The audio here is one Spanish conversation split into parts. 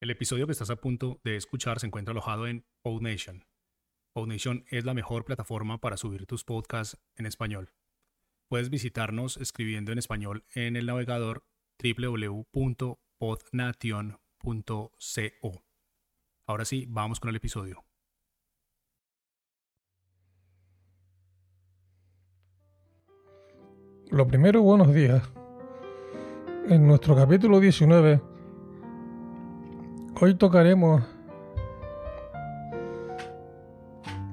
El episodio que estás a punto de escuchar se encuentra alojado en PodNation. PodNation es la mejor plataforma para subir tus podcasts en español. Puedes visitarnos escribiendo en español en el navegador www.podnation.co. Ahora sí, vamos con el episodio. Lo primero, buenos días. En nuestro capítulo 19 Hoy tocaremos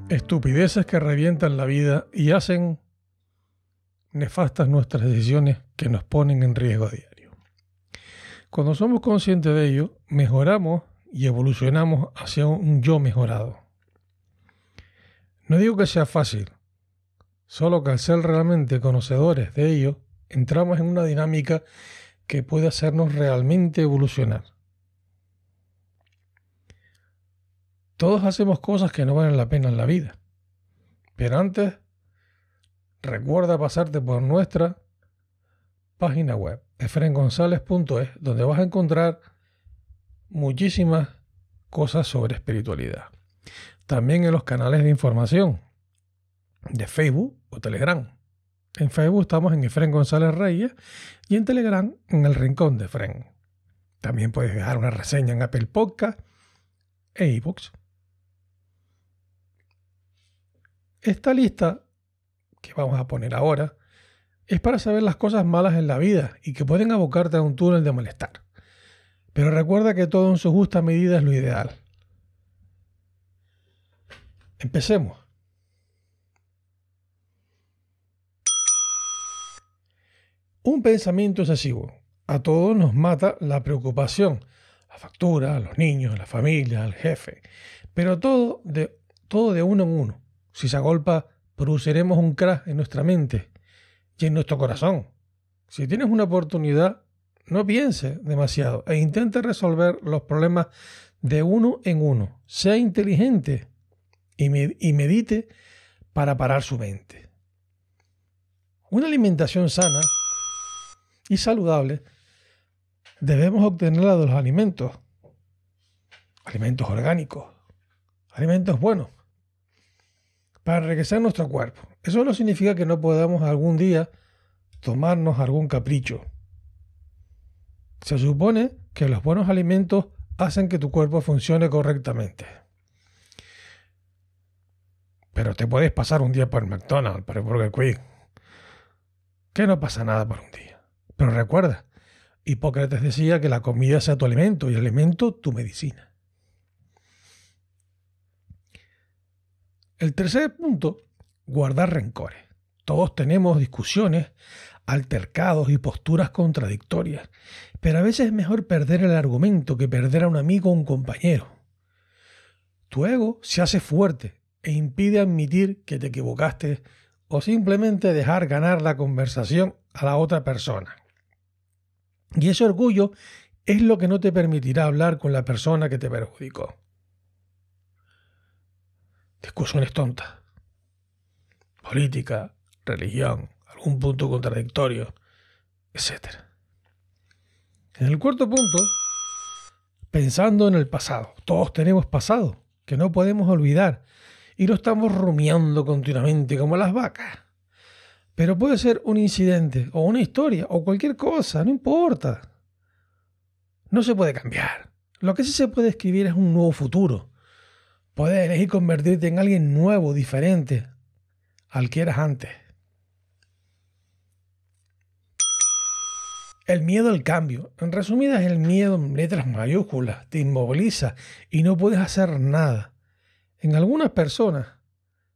estupideces que revientan la vida y hacen nefastas nuestras decisiones que nos ponen en riesgo diario. Cuando somos conscientes de ello, mejoramos y evolucionamos hacia un yo mejorado. No digo que sea fácil, solo que al ser realmente conocedores de ello, entramos en una dinámica que puede hacernos realmente evolucionar. Todos hacemos cosas que no valen la pena en la vida. Pero antes, recuerda pasarte por nuestra página web, efrengonzalez.es, donde vas a encontrar muchísimas cosas sobre espiritualidad. También en los canales de información de Facebook o Telegram. En Facebook estamos en Efren González Reyes y en Telegram en el Rincón de Efren. También puedes dejar una reseña en Apple Podcast e iBooks. Esta lista que vamos a poner ahora es para saber las cosas malas en la vida y que pueden abocarte a un túnel de malestar. Pero recuerda que todo en su justa medida es lo ideal. Empecemos. Un pensamiento excesivo. A todos nos mata la preocupación, la factura, los niños, la familia, el jefe. Pero todo de, todo de uno en uno. Si se agolpa, produciremos un crash en nuestra mente y en nuestro corazón. Si tienes una oportunidad, no piense demasiado e intente resolver los problemas de uno en uno. Sea inteligente y, medite para parar su mente. Una alimentación sana y saludable debemos obtenerla de los alimentos. Alimentos orgánicos, alimentos buenos para enriquecer nuestro cuerpo. Eso no significa que no podamos algún día tomarnos algún capricho. Se supone que los buenos alimentos hacen que tu cuerpo funcione correctamente. Pero te puedes pasar un día por McDonald's, por Burger King. Que no pasa nada por un día. Pero recuerda, Hipócrates decía que la comida sea tu alimento y el alimento tu medicina. El tercer punto, guardar rencores. Todos tenemos discusiones, altercados y posturas contradictorias, pero a veces es mejor perder el argumento que perder a un amigo o un compañero. Tu ego se hace fuerte e impide admitir que te equivocaste o simplemente dejar ganar la conversación a la otra persona. Y ese orgullo es lo que no te permitirá hablar con la persona que te perjudicó discusiones tontas. Política, religión, algún punto contradictorio, etc. En el cuarto punto, pensando en el pasado. Todos tenemos pasado que no podemos olvidar y lo estamos rumiando continuamente como las vacas. Pero puede ser un incidente o una historia o cualquier cosa, no importa. No se puede cambiar. Lo que sí se puede escribir es un nuevo futuro, Puedes elegir convertirte en alguien nuevo, diferente al que eras antes. El miedo al cambio. En resumidas, el miedo en letras mayúsculas te inmoviliza y no puedes hacer nada. En algunas personas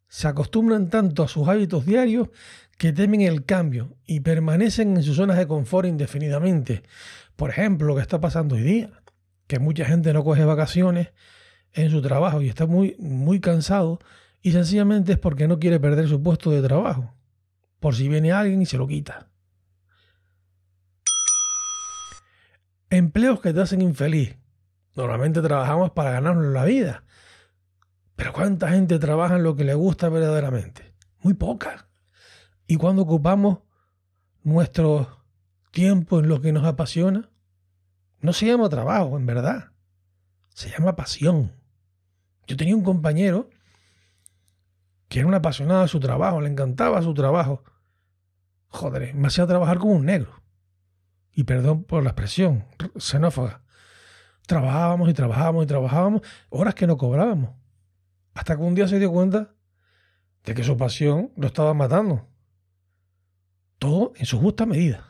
se acostumbran tanto a sus hábitos diarios que temen el cambio y permanecen en sus zonas de confort indefinidamente. Por ejemplo, lo que está pasando hoy día, que mucha gente no coge vacaciones en su trabajo y está muy, muy cansado y sencillamente es porque no quiere perder su puesto de trabajo, por si viene alguien y se lo quita. Empleos que te hacen infeliz. Normalmente trabajamos para ganarnos la vida. Pero ¿cuánta gente trabaja en lo que le gusta verdaderamente? Muy poca. Y cuando ocupamos nuestro tiempo en lo que nos apasiona, no se llama trabajo, en verdad. Se llama pasión. Yo tenía un compañero que era un apasionado de su trabajo, le encantaba su trabajo. Joder, me hacía trabajar como un negro. Y perdón por la expresión, xenófoba. Trabajábamos y trabajábamos y trabajábamos, horas que no cobrábamos. Hasta que un día se dio cuenta de que su pasión lo estaba matando. Todo en su justa medida.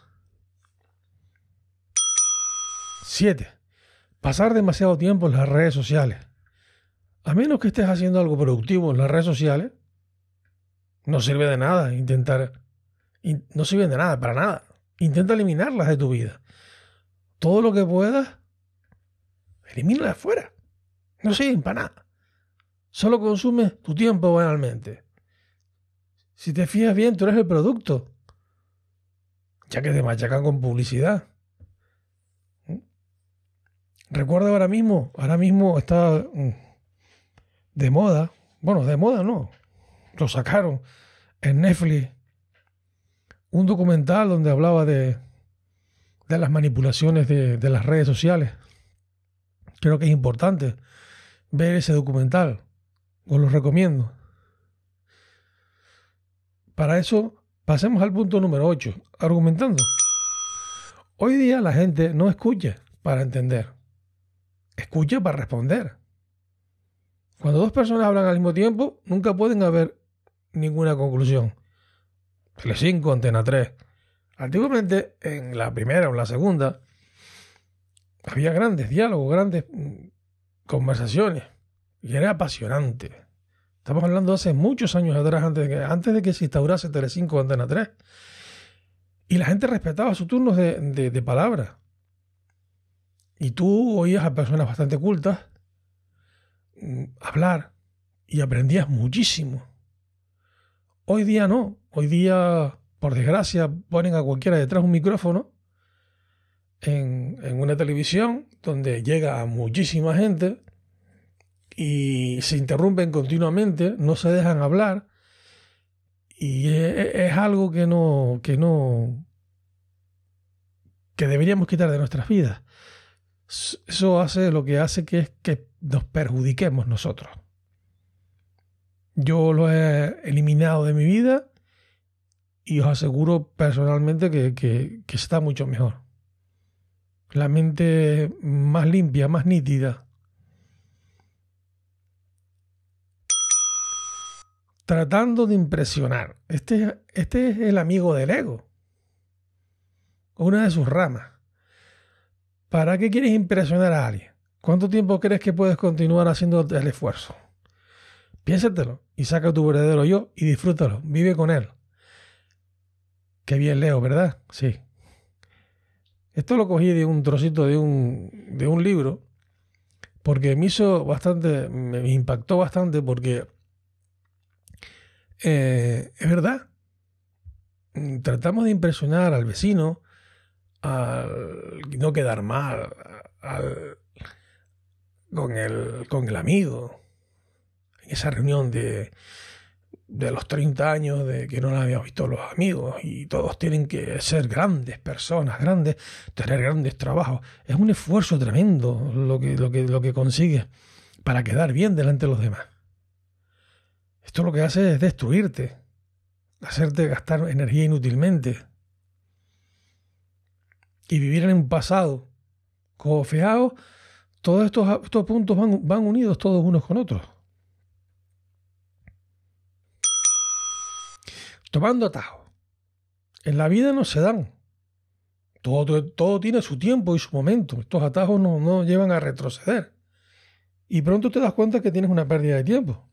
7. Pasar demasiado tiempo en las redes sociales. A menos que estés haciendo algo productivo en las redes sociales, no sirve de nada intentar. No sirve de nada, para nada. Intenta eliminarlas de tu vida. Todo lo que puedas, elimínalas fuera. No sirven para nada. Solo consume tu tiempo banalmente. Si te fías bien, tú eres el producto. Ya que te machacan con publicidad. ¿Mm? Recuerda ahora mismo, ahora mismo está mm, de moda. Bueno, de moda no. Lo sacaron en Netflix. Un documental donde hablaba de, de las manipulaciones de, de las redes sociales. Creo que es importante ver ese documental. Os lo recomiendo. Para eso, pasemos al punto número 8, argumentando. Hoy día la gente no escucha para entender, escucha para responder. Cuando dos personas hablan al mismo tiempo, nunca pueden haber ninguna conclusión. Tele5, Antena 3. Antiguamente, en la primera o la segunda, había grandes diálogos, grandes mm, conversaciones. Y era apasionante. Estamos hablando hace muchos años atrás, antes de que, se instaurase Telecinco Antena 3. Y la gente respetaba sus turnos de, de, palabra. Y tú oías a personas bastante cultas hablar y aprendías muchísimo. Hoy día no. Hoy día, por desgracia, ponen a cualquiera detrás un micrófono en, una televisión donde llega muchísima gente y se interrumpen continuamente, no se dejan hablar y es, algo que no, que no, que deberíamos quitar de nuestras vidas. Eso hace lo que hace que es que nos perjudiquemos nosotros. Yo lo he eliminado de mi vida y os aseguro personalmente que, que está mucho mejor. La mente más limpia, más nítida tratando de impresionar. Este, este es el amigo del ego, una de sus ramas. ¿Para qué quieres impresionar a alguien? ¿Cuánto tiempo crees que puedes continuar haciendo el esfuerzo? Piénsatelo y saca tu verdadero yo y disfrútalo, vive con él. Qué bien leo, ¿verdad? Sí. Esto lo cogí de un trocito de un, de un libro porque me hizo bastante, me impactó bastante porque eh, es verdad. Mm, tratamos de impresionar al vecino, al no quedar mal, con, el, con el amigo. En esa reunión de, de los 30 años de que no la habíamos visto los amigos y todos tienen que ser grandes personas, grandes, tener grandes trabajos. Es un esfuerzo tremendo lo que, lo que, lo que consigues para quedar bien delante de los demás. Esto lo que hace es destruirte, hacerte gastar energía inútilmente y vivir en un pasado. Como fijaos, todos estos, estos puntos van, van unidos todos unos con otros. Tomando atajos. En la vida no se dan. Todo, todo, tiene su tiempo y su momento. Estos atajos no, no llevan a retroceder. Y pronto te das cuenta que tienes una pérdida de tiempo.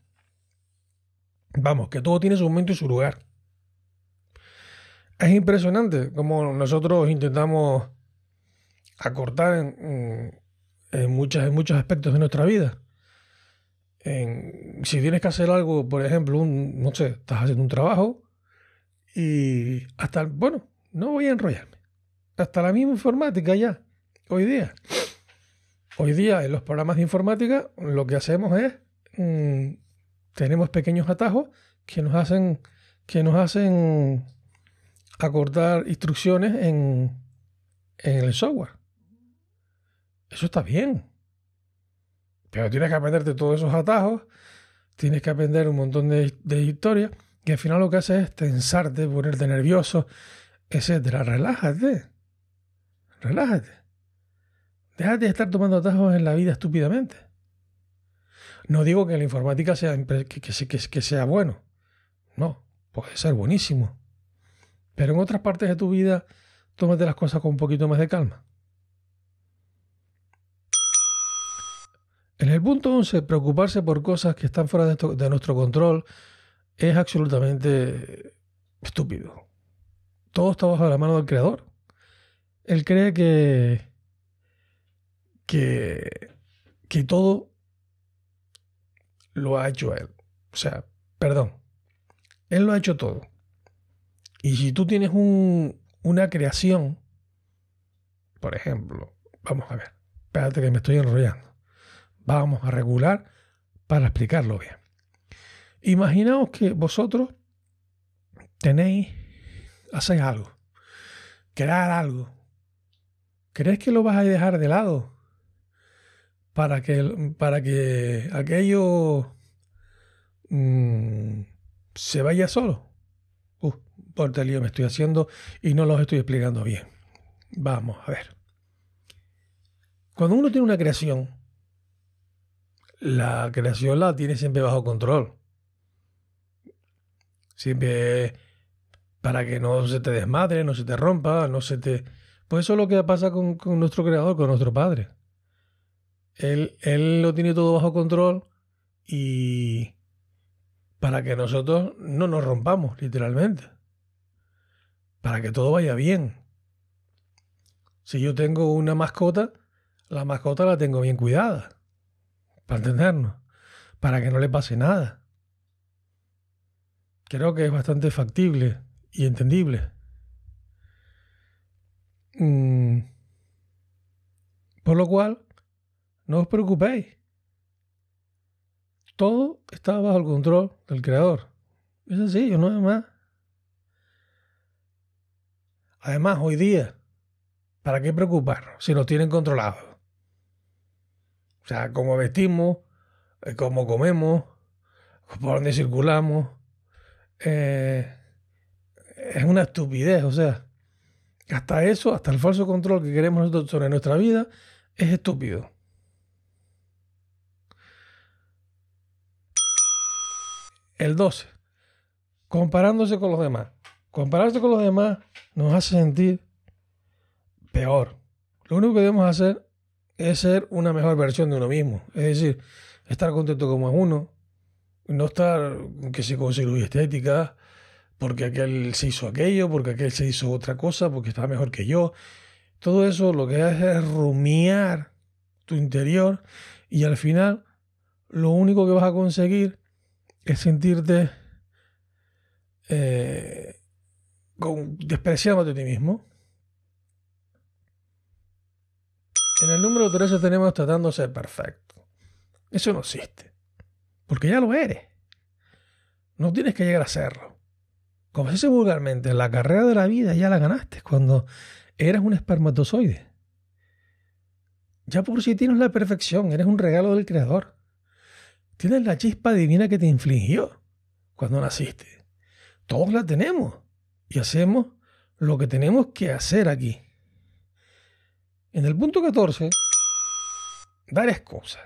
Vamos, que todo tiene su momento y su lugar. Es impresionante como nosotros intentamos acortar en, en, muchos aspectos de nuestra vida. si tienes que hacer algo, por ejemplo, un, no sé, estás haciendo un trabajo y hasta, bueno, no voy a enrollarme. Hasta la misma informática ya, hoy día. Hoy día en los programas de informática lo que hacemos es mm, tenemos pequeños atajos que nos hacen, que nos hacen acortar instrucciones en, en el software. Eso está bien. Pero tienes que aprenderte todos esos atajos, tienes que aprender un montón de, de historias, y al final lo que hace es tensarte, ponerte nervioso, etcétera. Relájate. Relájate. Déjate de estar tomando atajos en la vida estúpidamente. No digo que la informática sea, que sea bueno. No, puede ser buenísimo. Pero en otras partes de tu vida, tómate las cosas con un poquito más de calma. En el punto 11, preocuparse por cosas que están fuera de, nuestro control es absolutamente estúpido. Todo está bajo la mano del creador. Él cree que que, que todo lo ha hecho él. O sea, perdón, él lo ha hecho todo. Y si tú tienes un, una creación, por ejemplo, vamos a ver, espérate que me estoy enrollando. Vamos a regular para explicarlo bien. Imaginaos que vosotros tenéis, hacéis algo, crear algo. ¿Crees que lo vas a dejar de lado? para que, para que aquello mm, se vaya solo. Uh, por lío me estoy haciendo y no los estoy explicando bien. Vamos a ver. Cuando uno tiene una creación, la creación la tiene siempre bajo control. Siempre para que no se te desmadre, no se te rompa, no se te... Pues eso es lo que pasa con, con nuestro creador, con nuestro padre. Él, lo tiene todo bajo control y para que nosotros no nos rompamos, literalmente. Para que todo vaya bien. Si yo tengo una mascota, la mascota la tengo bien cuidada. Para entendernos. Para que no le pase nada. Creo que es bastante factible y entendible. Mm. Por lo cual, no os preocupéis. Todo está bajo el control del creador. Es sencillo, no es más. Además, hoy día, ¿para qué preocuparnos si nos tienen controlados? O sea, cómo vestimos, eh, cómo comemos, por dónde circulamos. Eh, es una estupidez, o sea, hasta eso, hasta el falso control que queremos nosotros sobre nuestra vida, es estúpido. El 12. Comparándose con los demás. Compararse con los demás nos hace sentir peor. Lo único que debemos hacer es ser una mejor versión de uno mismo. Es decir, estar contento como es uno. No estar que se con estética, porque aquel se hizo aquello, porque aquel se hizo otra cosa, porque está mejor que yo. Todo eso lo que hace es rumiar tu interior y al final lo único que vas a conseguir es sentirte eh, con, despreciándote a ti mismo. En el número 13 tenemos tratando de perfecto. Eso no existe. Porque ya lo eres. No tienes que llegar a serlo. Como se dice vulgarmente, la carrera de la vida ya la ganaste cuando eras un espermatozoide. Ya por si tienes la perfección, eres un regalo del Creador. Tienes la chispa divina que te infligió cuando naciste. Todos la tenemos y hacemos lo que tenemos que hacer aquí. En el punto 14, dar excusas.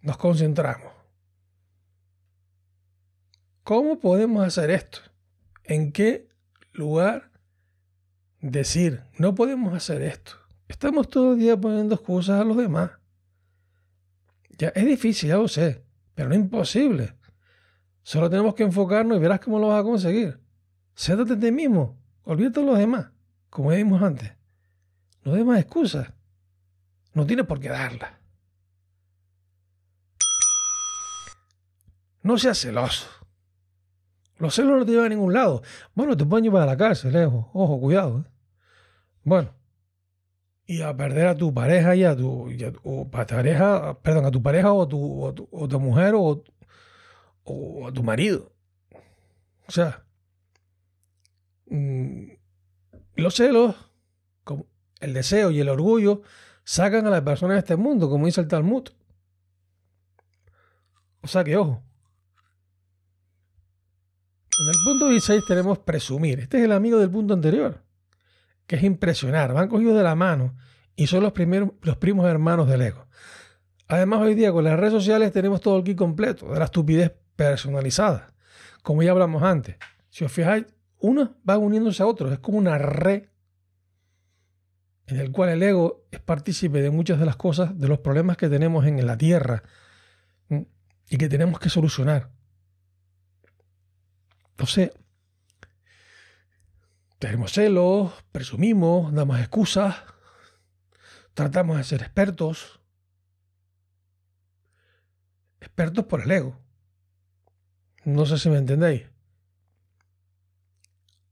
Nos concentramos. ¿Cómo podemos hacer esto? ¿En qué lugar decir, no podemos hacer esto? Estamos todo el día poniendo excusas a los demás. Ya es difícil, ya lo sé. Pero no imposible. Solo tenemos que enfocarnos y verás cómo lo vas a conseguir. Céntrate en ti mismo. Olvídate de los demás, como dijimos antes. No des más excusas. No tienes por qué darlas. No seas celoso. Los celos no te llevan a ningún lado. Bueno, te pueden llevar a la cárcel, lejos. Ojo, cuidado. ¿eh? Bueno, y a perder a tu pareja y a tu, pareja, perdón, a tu pareja o a tu, o tu, mujer o, o, a tu marido. O sea, los celos, el deseo y el orgullo sacan a las personas de este mundo, como dice el Talmud. O sea que, ojo. En el punto 16 tenemos presumir. Este es el amigo del punto anterior, que es impresionar. Van cogidos de la mano y son los, primeros, los primos hermanos del ego. Además, hoy día con las redes sociales tenemos todo el kit completo de la estupidez personalizada. Como ya hablamos antes. Si os fijáis, uno va uniéndose a otros. Es como una red en el cual el ego es partícipe de muchas de las cosas, de los problemas que tenemos en la Tierra y que tenemos que solucionar. Entonces, tenemos celos, presumimos, damos excusas, tratamos de ser expertos, expertos por el ego. No sé si me entendéis.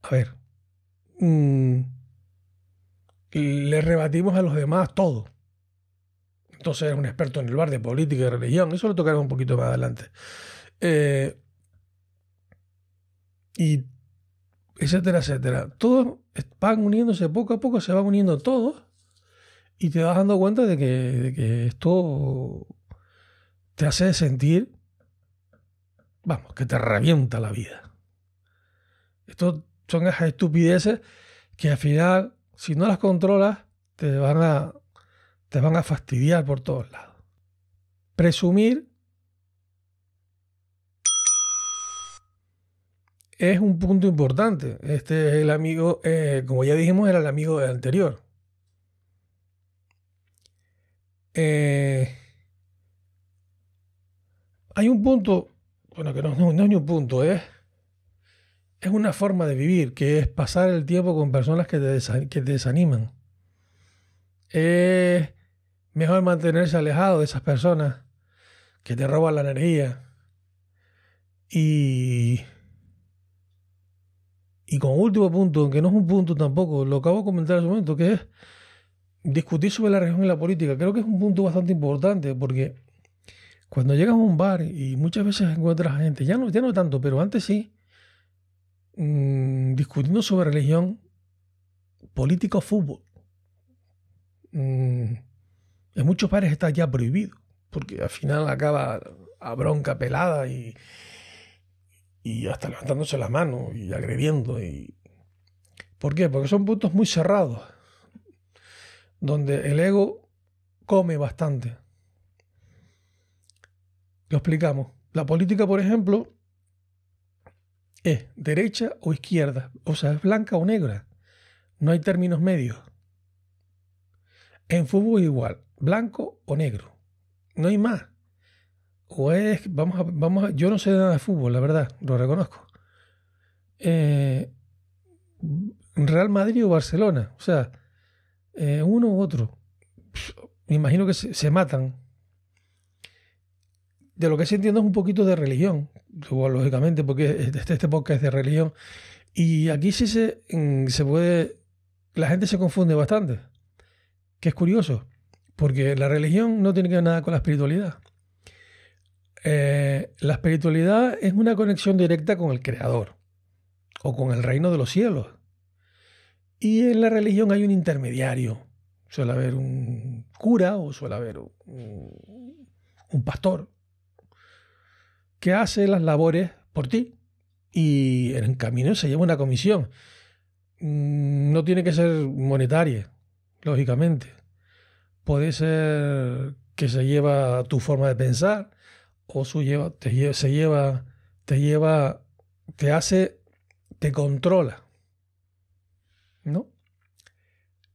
A ver, mm, le rebatimos a los demás todo. Entonces es un experto en el bar de política y religión. Eso lo tocaremos un poquito más adelante. Eh, y etcétera, etcétera. Todos van uniéndose poco a poco, se van uniendo todos. Y te vas dando cuenta de que, de que esto te hace sentir, vamos, que te revienta la vida. Esto son esas estupideces que al final si no las controlas, te van a, te van a fastidiar por todos lados. Presumir es un punto importante. Este es el amigo, eh, como ya dijimos, era el amigo del anterior. Eh, hay un punto, bueno, que no, no, es ni un punto, es es una forma de vivir, que es pasar el tiempo con personas que te, que te desaniman. Es mejor mantenerse alejado de esas personas que te roban la energía. Y, y con último punto, que no es un punto tampoco, lo acabo de comentar en su momento, que es discutir sobre la religión y la política. Creo que es un punto bastante importante porque cuando llegas a un bar y muchas veces encuentras gente, ya no, ya no tanto, pero antes sí, Mm, discutiendo sobre religión, política o fútbol. Mm, en muchos países está ya prohibido, porque al final acaba a bronca pelada y, y hasta levantándose las manos y agrediendo. Y... ¿Por qué? Porque son puntos muy cerrados, donde el ego come bastante. Lo explicamos. La política, por ejemplo, es derecha o izquierda, o sea, es blanca o negra. No hay términos medios. En fútbol igual, blanco o negro. No hay más. O es, vamos a, vamos yo no sé nada de fútbol, la verdad, lo reconozco. Eh, Real Madrid o Barcelona, o sea, eh, uno u otro. Me imagino que se matan de lo que sí entiendo es un poquito de religión, lógicamente, porque este, este podcast es de religión. Y aquí sí se, se puede, la gente se confunde bastante, que es curioso, porque la religión no tiene que ver nada con la espiritualidad. Eh, la espiritualidad es una conexión directa con el Creador o con el reino de los cielos. Y en la religión hay un intermediario. Suele haber un cura o suele haber un, un pastor que hace las labores por ti y en el camino se lleva una comisión. Mm, no tiene que ser monetaria, lógicamente. Puede ser que se lleva tu forma de pensar o su lleva, te se lleva, te lleva, te hace, te controla. ¿No?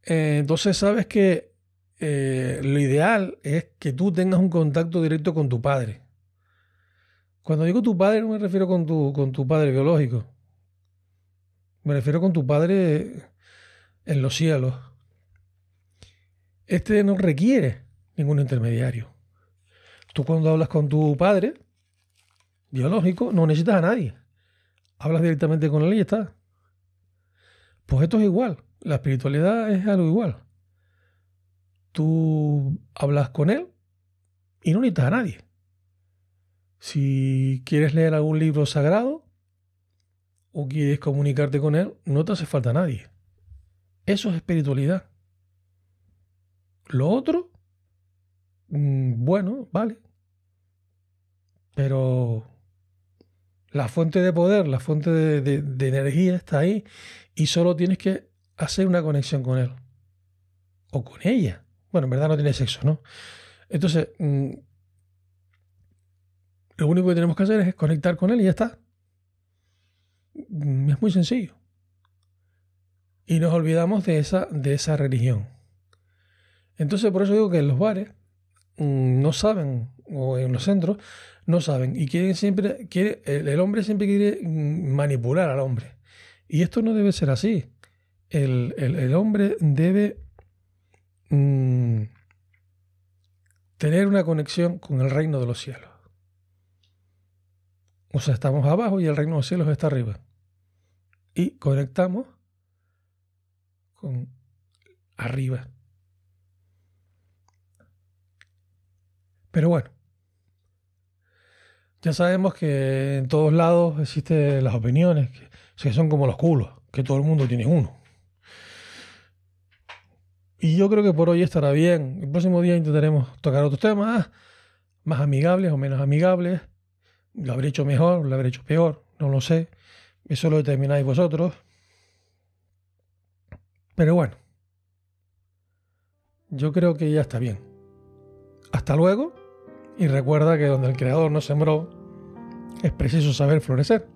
Eh, entonces sabes que eh, lo ideal es que tú tengas un contacto directo con tu padre. Cuando digo tu padre no me refiero con tu, con tu padre biológico. Me refiero con tu padre en los cielos. Este no requiere ningún intermediario. Tú cuando hablas con tu padre biológico no necesitas a nadie. Hablas directamente con él y está. Pues esto es igual. La espiritualidad es algo igual. Tú hablas con él y no necesitas a nadie. Si quieres leer algún libro sagrado o quieres comunicarte con él, no te hace falta nadie. Eso es espiritualidad. Lo otro, mm, bueno, vale. Pero la fuente de poder, la fuente de, energía está ahí y solo tienes que hacer una conexión con él. O con ella. Bueno, en verdad no tiene sexo, ¿no? Entonces, mm, lo único que tenemos que hacer es conectar con él y ya está. Mm, es muy sencillo. Y nos olvidamos de esa, de esa religión. Entonces, por eso digo que en los bares mm, no saben, o en los centros, no saben. Y quieren siempre, quiere, el, hombre siempre quiere mm, manipular al hombre. Y esto no debe ser así. El, hombre debe tener una conexión con el reino de los cielos. O sea, estamos abajo y el reino de los cielos está arriba. Y conectamos con arriba. Pero bueno, ya sabemos que en todos lados existen las opiniones, que, son como los culos, que todo el mundo tiene uno. Y yo creo que por hoy estará bien. El próximo día intentaremos tocar otros temas más amigables o menos amigables. Lo habré hecho mejor, lo habré hecho peor, no lo sé. Eso lo determináis vosotros. Pero bueno, yo creo que ya está bien. Hasta luego y recuerda que donde el creador no sembró, es preciso saber florecer.